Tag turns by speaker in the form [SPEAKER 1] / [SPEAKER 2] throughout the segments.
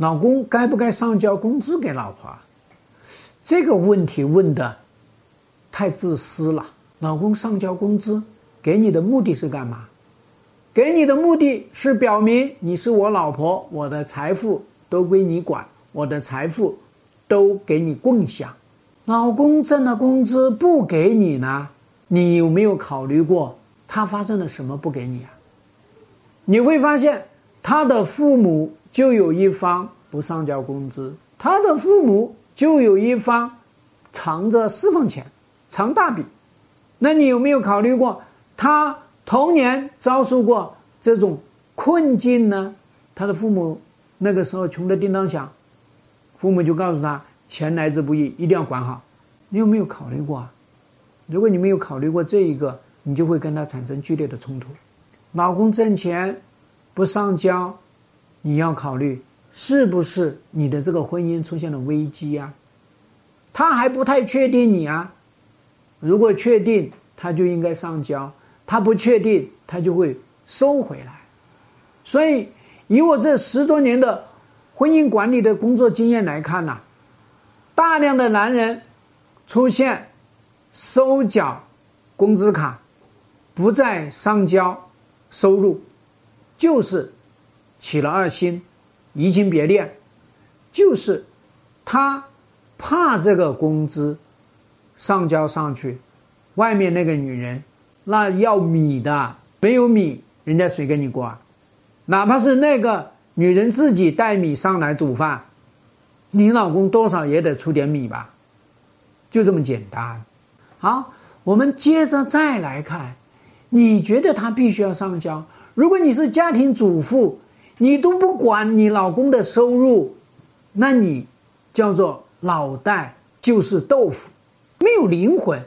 [SPEAKER 1] 老公该不该上交工资给老婆？这个问题问的太自私了。老公上交工资给你的目的是干嘛？给你的目的是表明你是我老婆，我的财富都归你管，我的财富都给你共享。老公挣的工资不给你呢？你有没有考虑过他发生了什么不给你啊？你会发现他的父母就有一方不上交工资，他的父母就有一方藏着私房钱，藏大笔。那你有没有考虑过他？童年遭受过这种困境呢，他的父母那个时候穷得叮当响，父母就告诉他钱来之不易，一定要管好。你有没有考虑过啊？如果你没有考虑过这一个，你就会跟他产生剧烈的冲突。老公挣钱不上交，你要考虑是不是你的这个婚姻出现了危机啊？他还不太确定你啊，如果确定，他就应该上交。他不确定，他就会收回来。所以，以我这十多年的婚姻管理的工作经验来看呐，大量的男人出现收缴工资卡，不再上交收入，就是起了二心，移情别恋，就是他怕这个工资上交上去，外面那个女人。那要米的，没有米，人家谁跟你过啊？哪怕是那个女人自己带米上来煮饭，你老公多少也得出点米吧？就这么简单。好，我们接着再来看，你觉得他必须要上交？如果你是家庭主妇，你都不管你老公的收入，那你叫做脑袋就是豆腐，没有灵魂，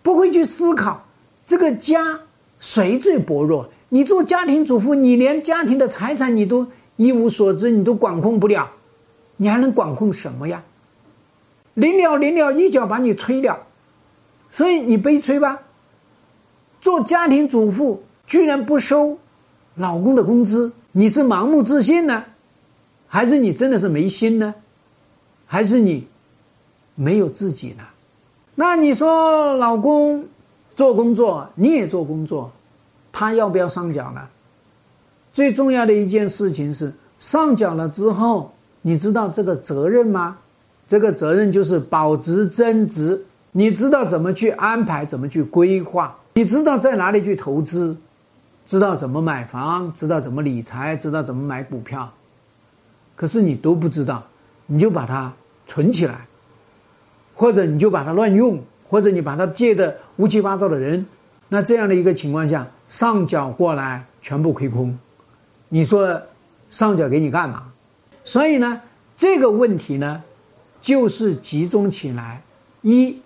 [SPEAKER 1] 不会去思考。这个家谁最薄弱？你做家庭主妇，你连家庭的财产你都一无所知，你都管控不了，你还能管控什么呀？临了临了，一脚把你吹了，所以你悲催吧？做家庭主妇居然不收老公的工资，你是盲目自信呢，还是你真的是没心呢？还是你没有自己呢？那你说老公？做工作你也做工作，他要不要上缴呢？最重要的一件事情是上缴了之后，你知道这个责任吗？这个责任就是保值增值。你知道怎么去安排，怎么去规划？你知道在哪里去投资？知道怎么买房？知道怎么理财？知道怎么买股票？可是你都不知道，你就把它存起来，或者你就把它乱用。或者你把它借的乌七八糟的人，那这样的一个情况下，上缴过来全部亏空，你说上缴给你干嘛？所以呢，这个问题呢，就是集中起来：一，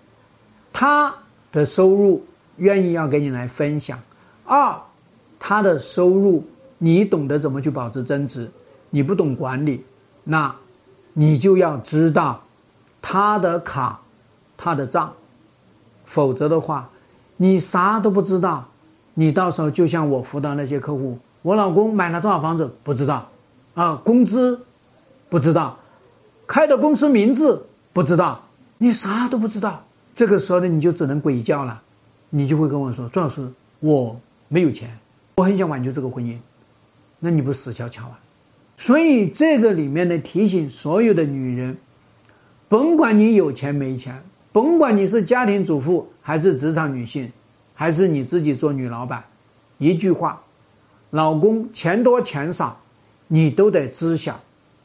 [SPEAKER 1] 他的收入愿意要给你来分享；二，他的收入你懂得怎么去保持增值，你不懂管理，那，你就要知道他的卡，他的账。否则的话，你啥都不知道，你到时候就像我辅导那些客户，我老公买了多少房子不知道，啊，工资不知道，开的公司名字不知道，你啥都不知道。这个时候呢，你就只能鬼叫了，你就会跟我说：“朱老师，我没有钱，我很想挽救这个婚姻。”那你不死翘翘啊？所以这个里面呢，提醒所有的女人，甭管你有钱没钱。甭管你是家庭主妇还是职场女性，还是你自己做女老板，一句话，老公钱多钱少，你都得知晓；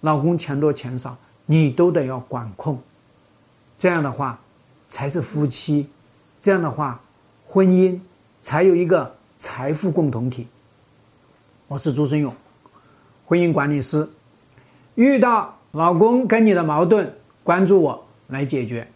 [SPEAKER 1] 老公钱多钱少，你都得要管控。这样的话，才是夫妻；这样的话，婚姻才有一个财富共同体。我是朱生勇，婚姻管理师。遇到老公跟你的矛盾，关注我来解决。